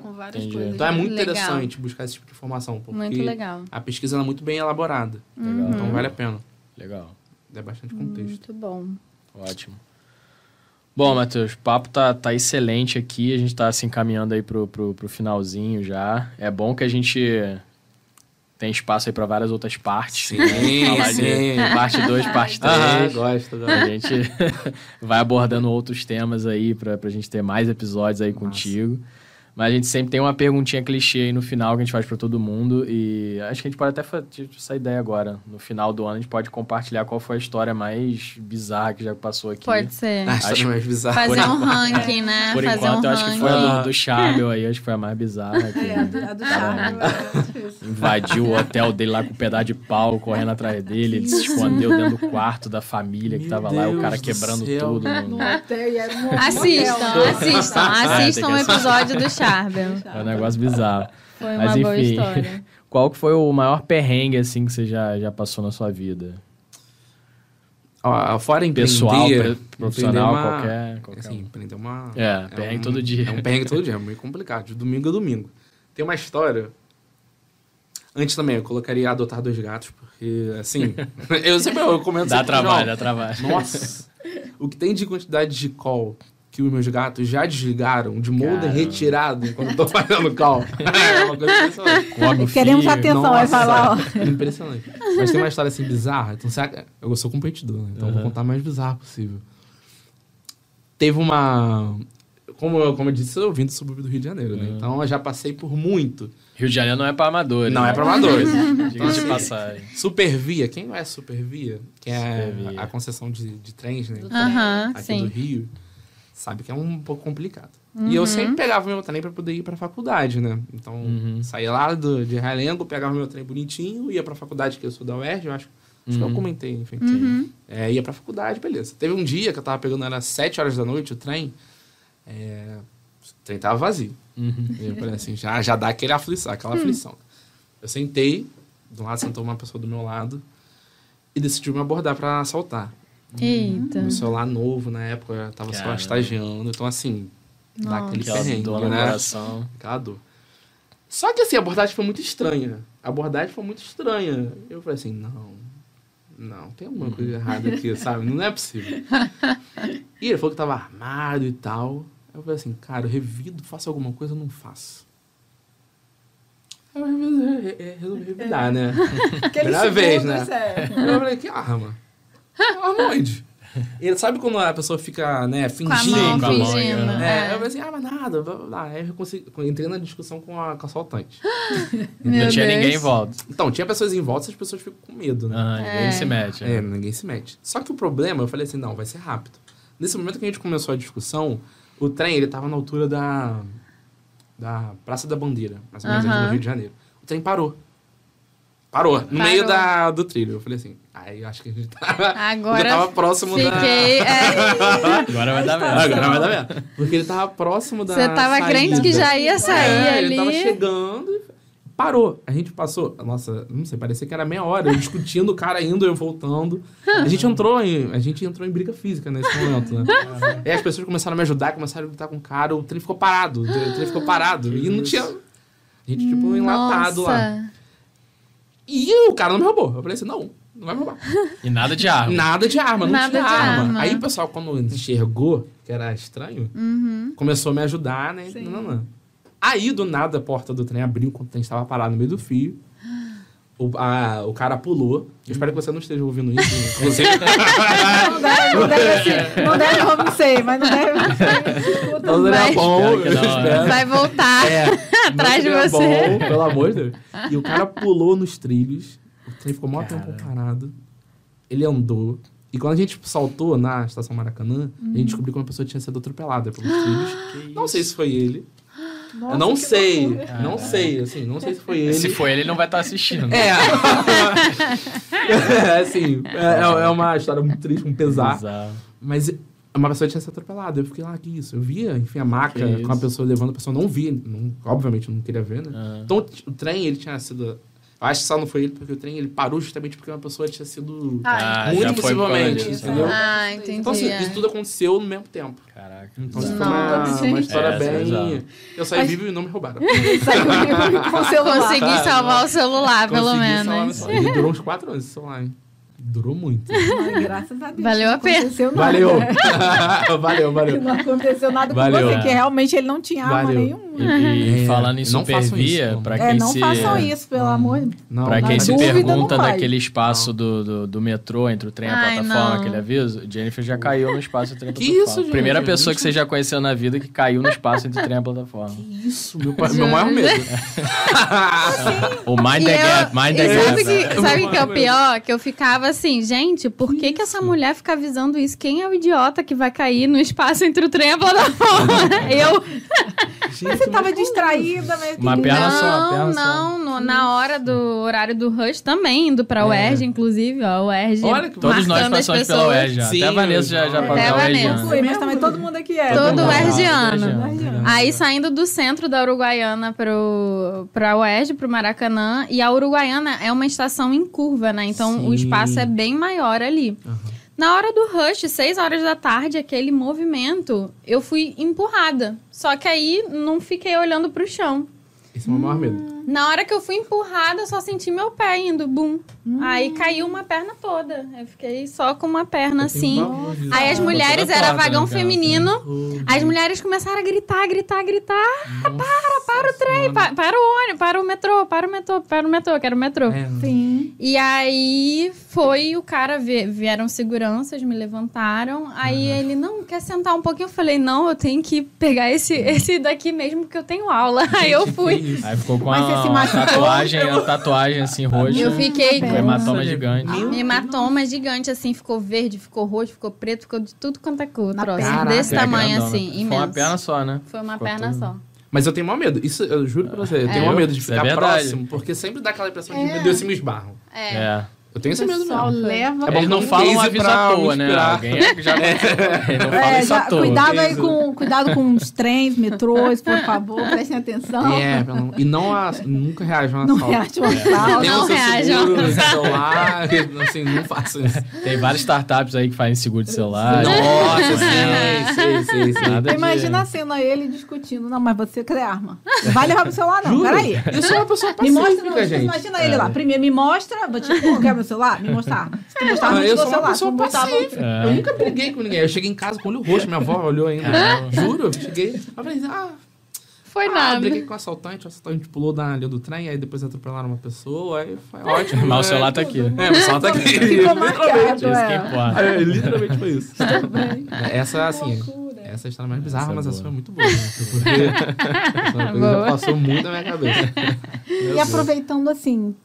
Então é muito Legal. interessante buscar esse tipo de informação, porque Muito legal. a pesquisa é muito bem elaborada. Legal. Então vale a pena. Legal. É bastante contexto. Muito bom. Ótimo. Bom, Matheus, o papo tá, tá excelente aqui. A gente tá se encaminhando aí pro, pro, pro finalzinho já. É bom que a gente tem espaço aí para várias outras partes. Sim, né? Sim. parte 2, parte 3. Ah, gosto, gosto. A gente vai abordando outros temas aí pra, pra gente ter mais episódios aí Massa. contigo. Mas a gente sempre tem uma perguntinha clichê aí no final que a gente faz pra todo mundo. E acho que a gente pode até fazer essa ideia agora. No final do ano a gente pode compartilhar qual foi a história mais bizarra que já passou aqui. Pode ser. Ah, história Acho- mais bizarra. Fazer um ranking, né? Por Fazer enquanto, um eu acho que ranking. foi a Ah. do, do Charbel aí, acho que foi a mais bizarra. que É, a do, a do Charme. é. Invadiu o hotel dele lá com um pedaço de pau, correndo atrás dele. Ele se escondeu dentro do quarto da família que Meu tava lá, o cara Deus do quebrando céu. tudo. No No... hotel, e era um Assistam, assistam, assistam o tem que episódio do Charbel. É um negócio bizarro. Foi Mas uma boa enfim. história. Qual que foi o maior perrengue, assim, que você já, já passou na sua vida? Ó, fora empreender... Pessoal, profissional, uma- qualquer... qualquer Assim, empreender uma... É, perrengue um- todo dia. É um perrengue todo dia, é meio complicado. De domingo a domingo. Tem uma história... Antes também, eu colocaria adotar dois gatos, porque, assim... eu sempre eu comento Dá sempre, trabalho, João, dá trabalho. Nossa! o que tem de quantidade de call que os meus gatos já desligaram, de molde Caramba. retirado enquanto eu tô fazendo call. é uma coisa impressionante. Queremos fio. atenção, vai falar, ó. Impressionante. Mas tem uma história assim bizarra. Então, sabe, eu sou competidor, né? Então eu vou Uhum. contar o mais bizarro possível. Teve uma. Como eu, como eu disse, eu vim do subúrbio do Rio de Janeiro, né? Uhum. Então eu já passei por muito. Rio de Janeiro não é pra amadores. Não né? é pra amadores. Diga-se de passagem. Supervia, quem não é Supervia? Que é Supervia. a concessão de, de trens, né? Aham, aqui do sim. Rio, sabe que é um pouco complicado. E eu sempre pegava meu trem pra poder ir pra faculdade, né? Então, Uhum. saía lá do, de Realengo, pegava meu trem bonitinho, ia pra faculdade, que eu sou da UERJ, eu acho, acho que eu Uhum. comentei, enfim. Uhum. É, ia pra faculdade, beleza. Teve um dia que eu tava pegando, era 7 horas da noite, o trem, é, o trem tava vazio. Uhum. Eu falei assim, já, já dá aquele aflição, aquela aflição. Eu sentei, do lado sentou uma pessoa do meu lado, e decidiu me abordar pra assaltar. Eita. Meu celular novo na época, eu tava só Caramba. estagiando. Então, assim, dá Nossa. aquele Aquela perrengue, né? coração. Aquela dor. Só que, assim, a abordagem foi muito estranha. A abordagem foi muito estranha. Eu falei assim, não, não, tem alguma coisa errada aqui, sabe? Não é possível. E ele falou que tava armado e tal. Eu falei assim, cara, eu revido, faço alguma coisa, eu não faço. Aí eu resolvi, re- re- resolvi revidar, né? Aquele Primeira vez, né? Aí eu falei, que arma? Arma onde? Ele sabe quando a pessoa fica, né, Com a fingindo? mão com a mão, fingindo. né? É, eu É. falei assim, ah, mas nada, blá, blá, blá. Aí eu consegui, entrei na discussão com a, com a assaltante. Não tinha Deus. ninguém em volta. Então, tinha pessoas em volta, as pessoas ficam com medo, né? Ah, ninguém É. se mete. É, né? ninguém se mete. Só que o problema, eu falei assim, não, vai ser rápido. Nesse momento que a gente começou a discussão, o trem, ele tava na altura da, da Praça da Bandeira, mais ou menos aqui Aham. no Rio de Janeiro. O trem parou. Parou, no Parou. meio da, do trilho. Eu falei assim, aí eu acho que a gente tava, Agora já tava próximo da... Fiquei. é, Agora vai dar merda. Agora vai dar merda. Porque ele tava próximo da Você tava saída. crente que já ia sair É, ali. Ele tava chegando e parou. A gente passou, nossa, não sei, parecia que era meia hora, eu discutindo, o cara indo, eu voltando. A gente entrou em, a gente entrou em briga física nesse momento, né? Aí as pessoas começaram a me ajudar, começaram a lutar com o cara, o trem ficou parado, o trem ficou parado. E não tinha... A gente, tipo, enlatado lá. Nossa. E o cara não me roubou. Eu falei assim, não, não vai roubar. E nada de arma. Nada de arma, não Nada tinha de arma. arma. Aí o pessoal, quando enxergou que era estranho, Uhum. começou a me ajudar, né? Sim. Não, não, não. Aí, do nada, a porta do trem abriu quando o trem estava parado no meio do fio. O, a- o cara pulou. Eu espero que você não esteja ouvindo isso. Inclusive, Não deve, não deve, assim, não deve, não sei, mas não deve. Seria Vai. bom, não, né? espero. Vai voltar É, atrás de não você. Bom, pelo amor de Deus. E o cara pulou nos trilhos. Trem ficou mó tempo parado. ele andou. E quando a gente saltou na estação Maracanã, a Uhum. gente descobriu que uma pessoa tinha sido atropelada pelos trilhos. Não sei se foi ele. Nossa, eu não sei. loucura. Não sei, assim, não sei se foi ele. Se for ele, ele não vai estar assistindo. É. é, assim, é, é uma história muito triste, um pesar. Exato. Mas uma pessoa tinha sido atropelada. Eu fiquei lá, que isso? Eu via, enfim, a maca com a pessoa levando a pessoa. Não vi, não, obviamente não queria ver, né? Ah. Então o trem, ele tinha sido... Eu acho que só não foi ele, porque o trem, ele parou justamente porque uma pessoa tinha sido... Ah, Ah, Muito foi possivelmente, entendeu? Ah, entendi. Então, assim, é. isso tudo aconteceu no mesmo tempo. Caraca. Então, isso foi Nossa, uma, uma história É, é bem... bizarro. eu saí Mas- vivo e não me roubaram. Saiu vivo com o celular. Consegui salvar o celular, pelo Consegui menos. durou uns quatro anos esse celular, hein? Durou muito. Ai, graças a Deus. Valeu não a pena. aconteceu nada. Valeu! valeu, valeu. Não aconteceu nada Valeu. com você, que realmente ele não tinha arma Valeu. nenhuma. E, e É, falando em não Supervia, isso, pra É, quem não se... façam isso, pelo amor de Não, Pra não, quem se pergunta não daquele espaço do, do, do metrô entre o trem e a Ai, plataforma, não. aquele aviso, Jennifer já caiu no espaço entre o trem e a Que plataforma. isso, gente? Primeira pessoa que você já conheceu na vida que caiu no espaço entre o trem e a plataforma. Isso, meu, pai- meu maior medo. O Mind E the Gap, Mind e the Gap. que, sabe o que é o pior? Que eu ficava assim, gente, por que, que essa mulher fica avisando isso? Quem é o idiota que vai cair no espaço entre o trem e a plataforma? eu. Mas você tava distraída, né? Uma perna só, não, só. não, no- na hora do horário do rush também, indo pra UERJ, inclusive, ó, UERJ. Olha que- Todos nós passamos pela. UERJ já. Sim, Até a Vanessa já, já Até passou a a Vanessa. UERJ. Mas também todo mundo aqui é. Todo mundo. UERJiano. Aí saindo do centro da Uruguaiana pro, pra UERJ, pro Maracanã, e a Uruguaiana é uma estação em curva, né? Então o Sim. espaço é bem maior ali. Na hora do rush, 6 horas da tarde, aquele movimento, eu fui empurrada. Só que aí não fiquei olhando pro chão. Esse é o maior medo. Na hora que eu fui empurrada, eu só senti meu pé indo, bum. Aí caiu uma perna toda. Eu fiquei só com uma perna assim. pavor disso. Aí as mulheres, era vagão né, feminino. As mulheres começaram a gritar, gritar, gritar. para, para o trem, pa- para o ônibus, para o metrô, para o metrô, para o metrô, quero o metrô. É, Sim. E aí foi o cara, vi- vieram seguranças, me levantaram. Aí ele, não, quer sentar um pouquinho? Eu falei, não, eu tenho que pegar esse, esse daqui mesmo, porque eu tenho aula. Aí eu fui. Aí ficou com Mas você se machucou? tatuagem, a tatuagem assim, roxa. Eu fiquei Com com hematoma gigante. Um hematoma gigante, assim, ficou verde, ficou roxo, ficou preto, ficou de tudo quanto é cor, perna. Desse É, tamanho, assim, Foi imenso. uma perna só, né? Foi uma Ficou perna tudo- só. Mas eu tenho maior medo. Isso eu juro pra você. Eu tenho É. maior medo de é ficar verdade. próximo. Porque sempre dá aquela impressão de, É. meu Deus, se me esbarram. É. É. Eu tenho esse O medo pessoal mesmo. leva. É bom Eles não falam um aviso à toa, né? Alguém é que já não É, isso já- à toa. cuidado aí com, cuidado com os trens, metrôs, por favor, prestem atenção. É, e não a, nunca reajam a Não assalto. reage ao assalto. Não o seu reajam. seguro celular, assim, não façam isso. Tem várias startups aí que fazem seguro de celular. Nossa, sim. Nada de- Imagina a cena ele discutindo. Não, mas você quer arma. Não vai levar pro celular, não. Peraí. Eu sou uma pessoa Me mostra, pacífica, gente. imagina ele lá. Primeiro me mostra, vou te celular? Me mostra a arma. Se tu mostrar Ah, eu eu sou uma pessoa pacífica. É. Eu nunca briguei com ninguém. Eu cheguei em casa com o olho roxo, minha avó olhou ainda. Juro, eu cheguei. Eu falei, ah, Foi ah, nada. briguei com o assaltante, o assaltante pulou da linha do trem, aí depois atropelaram uma pessoa, aí foi ótimo. Mas o né? celular tá aqui. É, o celular tá aqui. Ficou marcado, Isso que é. importa. É, literalmente foi isso. Bem. Essa, assim, loucura. essa é a história mais bizarra, Essa é mas essa boa. foi muito boa. Né? Porque essa coisa já Boa. passou muito na minha cabeça. E aproveitando, assim,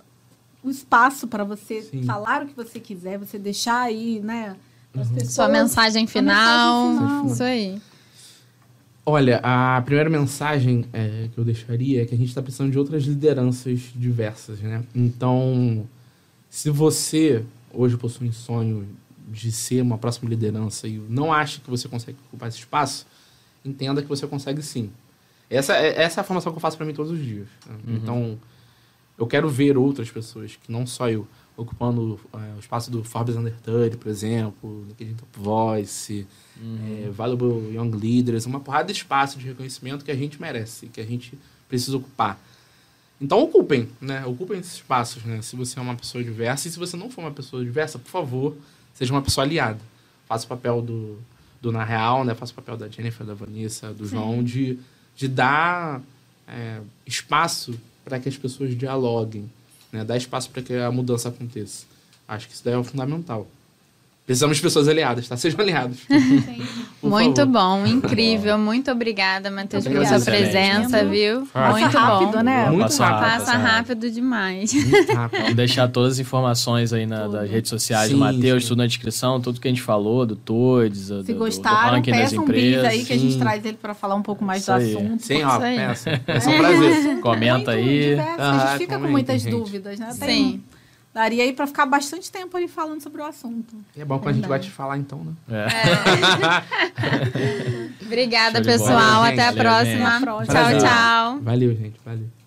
o espaço para você Sim. falar o que você quiser, você deixar aí, né? as pessoas- Sua mensagem final. mensagem final. Isso aí. Olha, a primeira mensagem é, que eu deixaria é que a gente está precisando de outras lideranças diversas, né? Então, se você hoje possui um sonho de ser uma próxima liderança e não acha que você consegue ocupar esse espaço, entenda que você consegue sim. Essa é, essa é a formação que eu faço para mim todos os dias. né? Então, eu quero ver outras pessoas, que não só eu, ocupando é, o espaço do Forbes Under 30, por exemplo, LinkedIn Top Voice, é, Valuable Young Leaders, uma porrada de espaço de reconhecimento que a gente merece, que a gente precisa ocupar. Então ocupem, né? Ocupem esses espaços, né? Se você é uma pessoa diversa e se você não for uma pessoa diversa, por favor, seja uma pessoa aliada. Faça o papel do, do Na Real, né? Faça o papel da Jennifer, da Vanessa, do João, de, de dar é, espaço para que as pessoas dialoguem, né? Dar espaço para que a mudança aconteça. Acho que isso daí é fundamental. Precisamos de pessoas aliadas, tá? Sejam aliados. Muito favor. bom, incrível. Muito obrigada, Matheus, pela sua excelente. presença, viu? Passa Muito rápido, bom. né? Muito Passa rápido. Passa rápido demais. Muito rápido. Vamos deixar todas as informações aí na, das redes sociais do Sim, Matheus, sim. tudo na descrição, tudo que a gente falou, do Todes, do, Se do- gostaram, do das peçam um bis aí que a gente Sim. traz ele para falar um pouco mais Isso do assunto. Sim, ó, peça. É um prazer. Comenta Muito aí. diverso, a Ah, gente fica com muitas gente. dúvidas, né? Tem- Sim. Daria aí para ficar bastante tempo ali falando sobre o assunto. E é bom quando a gente gosta de falar, então, né? É. Obrigada, de bola. pessoal. Valeu, Até a próxima. Até a próxima. Tchau, tchau. Valeu, gente. Valeu.